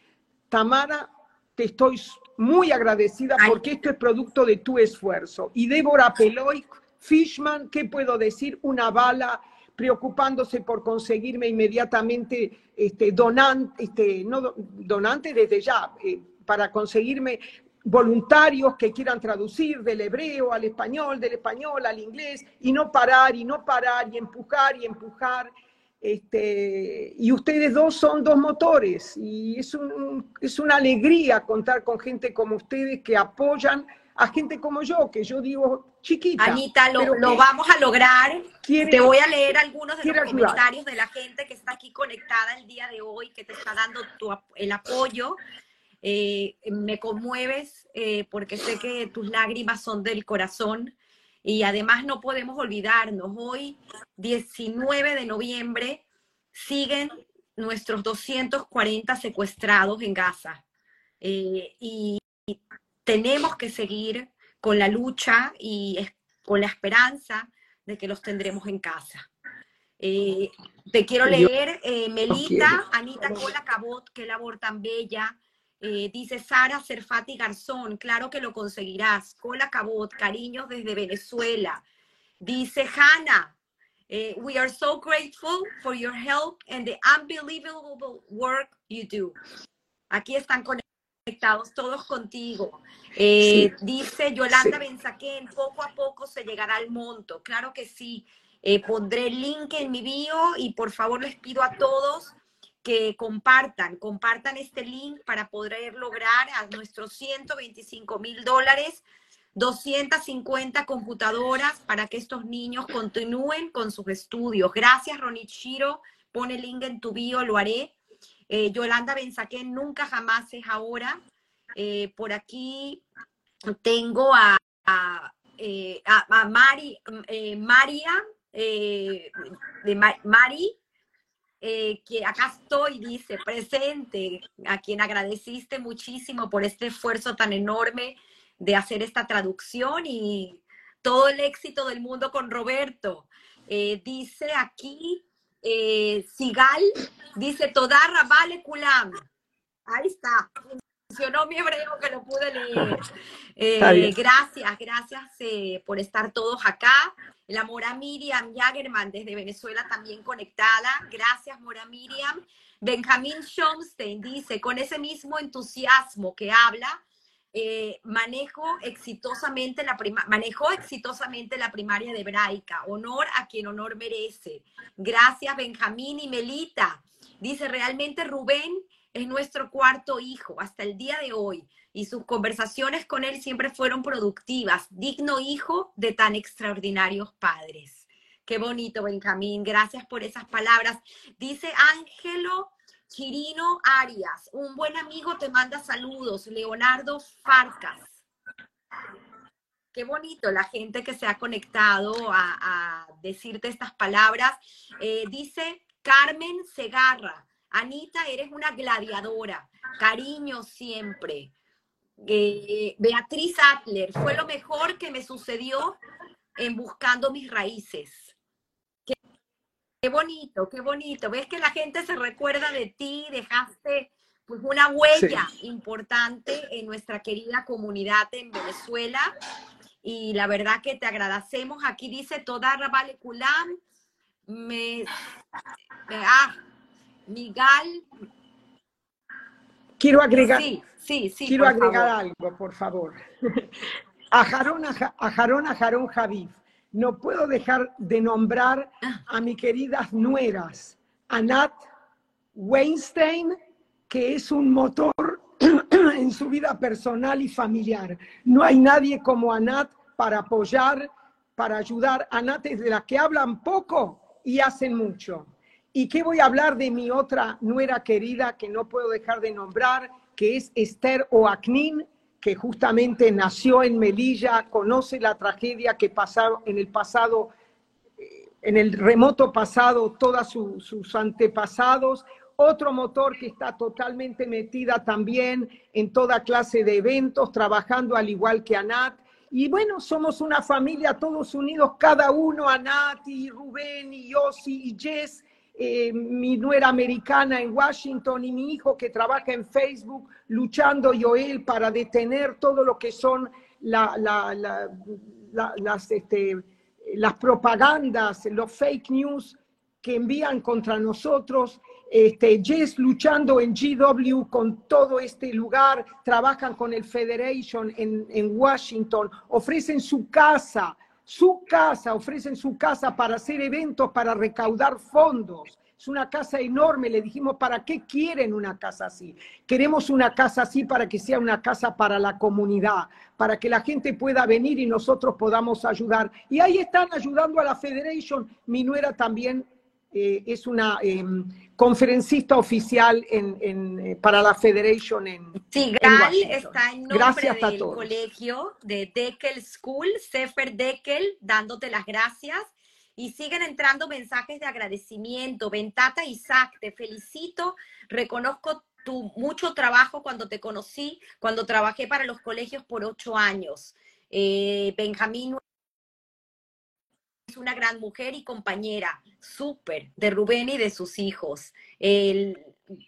Tamara, te estoy muy agradecida porque esto es producto de tu esfuerzo. Y Débora Peloy, Fishman, ¿qué puedo decir? Una bala preocupándose por conseguirme inmediatamente este, donante, este, no donante desde ya, eh, para conseguirme voluntarios que quieran traducir del hebreo al español, del español al inglés, y no parar, y no parar, y empujar, y empujar. Este, y ustedes dos son dos motores, y es, un, es una alegría contar con gente como ustedes que apoyan a gente como yo, que yo digo chiquita. Anita, lo, lo vamos a lograr. Te voy a leer algunos de los comentarios de la gente que está aquí conectada el día de hoy, que te está dando el apoyo. Eh, me conmueves eh, porque sé que tus lágrimas son del corazón y además no podemos olvidarnos, hoy 19 de noviembre siguen nuestros 240 secuestrados en Gaza eh, y tenemos que seguir con la lucha y con la esperanza de que los tendremos en casa. te quiero leer, Melita, Anita Cola Cabot, qué labor tan bella, eh, dice Sara Serfati Garzón, claro que lo conseguirás. Cola Cabot, cariños desde Venezuela. Dice Hannah, eh, we are so grateful for your help and the unbelievable work you do. Aquí están conectados todos contigo. Eh, dice Yolanda sí. poco a poco se llegará al monto. Claro que sí. pondré el link en mi bio y por favor les pido a todos que compartan, compartan este link para poder lograr a nuestros 125 mil dólares, 250 computadoras para que estos niños continúen con sus estudios. Gracias, Ronichiro. Pone el link en tu bio, lo haré. Eh, Yolanda Benzaquén, nunca jamás es ahora. Eh, por aquí tengo a, a, eh, Mari, María, de Mari, que acá estoy, dice, presente, a quien agradeciste muchísimo por este esfuerzo tan enorme de hacer esta traducción y todo el éxito del mundo con Roberto. Dice aquí, eh, Sigal, dice, Todarra vale culam. Ahí está, funcionó mi hebreo que lo pude leer. gracias, gracias por estar todos acá. La Mora Miriam Jagerman desde Venezuela también conectada. Gracias, Mora Miriam. Benjamín Schomstein dice, con ese mismo entusiasmo que habla, eh, manejo exitosamente la manejó exitosamente la primaria de hebraica. Honor a quien honor merece. Gracias, Benjamín y Melita. Dice, realmente Rubén es nuestro cuarto hijo hasta el día de hoy y sus conversaciones con él siempre fueron productivas, digno hijo de tan extraordinarios padres. Qué bonito, Benjamín. Gracias por esas palabras. Dice Ángelo Chirino Arias, un buen amigo te manda saludos. Leonardo Farcas. Qué bonito la gente que se ha conectado a, decirte estas palabras. Eh, dice Carmen Segarra, Anita, eres una gladiadora. Cariño siempre. Eh, Beatriz Adler, fue lo mejor que me sucedió en buscando mis raíces. Qué, bonito, qué bonito. Ves que la gente se recuerda de ti, dejaste pues una huella importante en nuestra querida comunidad en Venezuela. Y la verdad que te agradecemos. Aquí dice toda Vale Kulam. Me, ah, Miguel. Quiero agregar. Quiero agregar algo, por favor. A Jarón, a Jarón, a Jarón Javid. No puedo dejar de nombrar ah. a mis queridas nueras, Anat Weinstein, que es un motor en su vida personal y familiar. No hay nadie como Anat para apoyar, para ayudar a nates de las que hablan poco y hacen mucho. ¿Y qué voy a hablar de mi otra nuera querida que no puedo dejar de nombrar, que es Esther Oaknin, que justamente nació en Melilla, conoce la tragedia que pasó en el pasado, eh, en el remoto pasado, todos sus antepasados. Otro motor que está totalmente metida también en toda clase de eventos, trabajando al igual que Anat. Y bueno, somos una familia todos unidos, cada uno, Anat y Rubén y Yossi y Jess, eh, mi nuera americana en Washington y mi hijo que trabaja en Facebook luchando Joel para detener todo lo que son las, este, las propagandas, los fake news que envían contra nosotros. Este, Jess luchando en GW con todo este lugar, trabajan con el Federation en, en Washington, ofrecen su casa su casa, ofrecen su casa para hacer eventos, para recaudar fondos. Es una casa enorme, le dijimos, ¿para qué quieren una casa así? Queremos una casa así para que sea una casa para la comunidad, para que la gente pueda venir y nosotros podamos ayudar. Y ahí están ayudando a la Federation. Mi nuera también eh, es una em, conferencista oficial en, eh, para la Federation en Sí, Gal está en nombre gracias del colegio de Deckel School, Sefer Deckel, dándote las gracias. Y siguen entrando mensajes de agradecimiento. Ventata Isaac, te felicito, reconozco tu mucho trabajo cuando te conocí, cuando trabajé para los colegios por ocho años. Eh, Benjamín una gran mujer y compañera, súper, de Rubén y de sus hijos.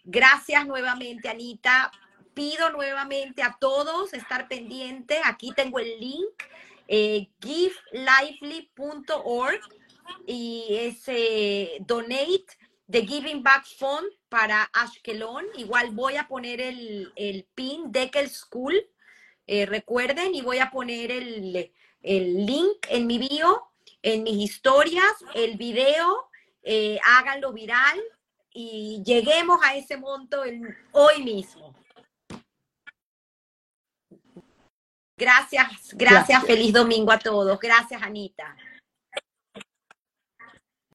gracias nuevamente, Anita. Pido nuevamente a todos estar pendiente. Aquí tengo el link, eh, givelively.org y ese donate the Giving Back Fund para Ashkelon. Igual voy a poner el, el pin Deckel School. Eh, recuerden, y voy a poner el, el link en mi bio en mis historias el video, eh, háganlo viral y lleguemos a ese monto hoy mismo. Gracias, gracias, feliz domingo a todos. Gracias, Anita.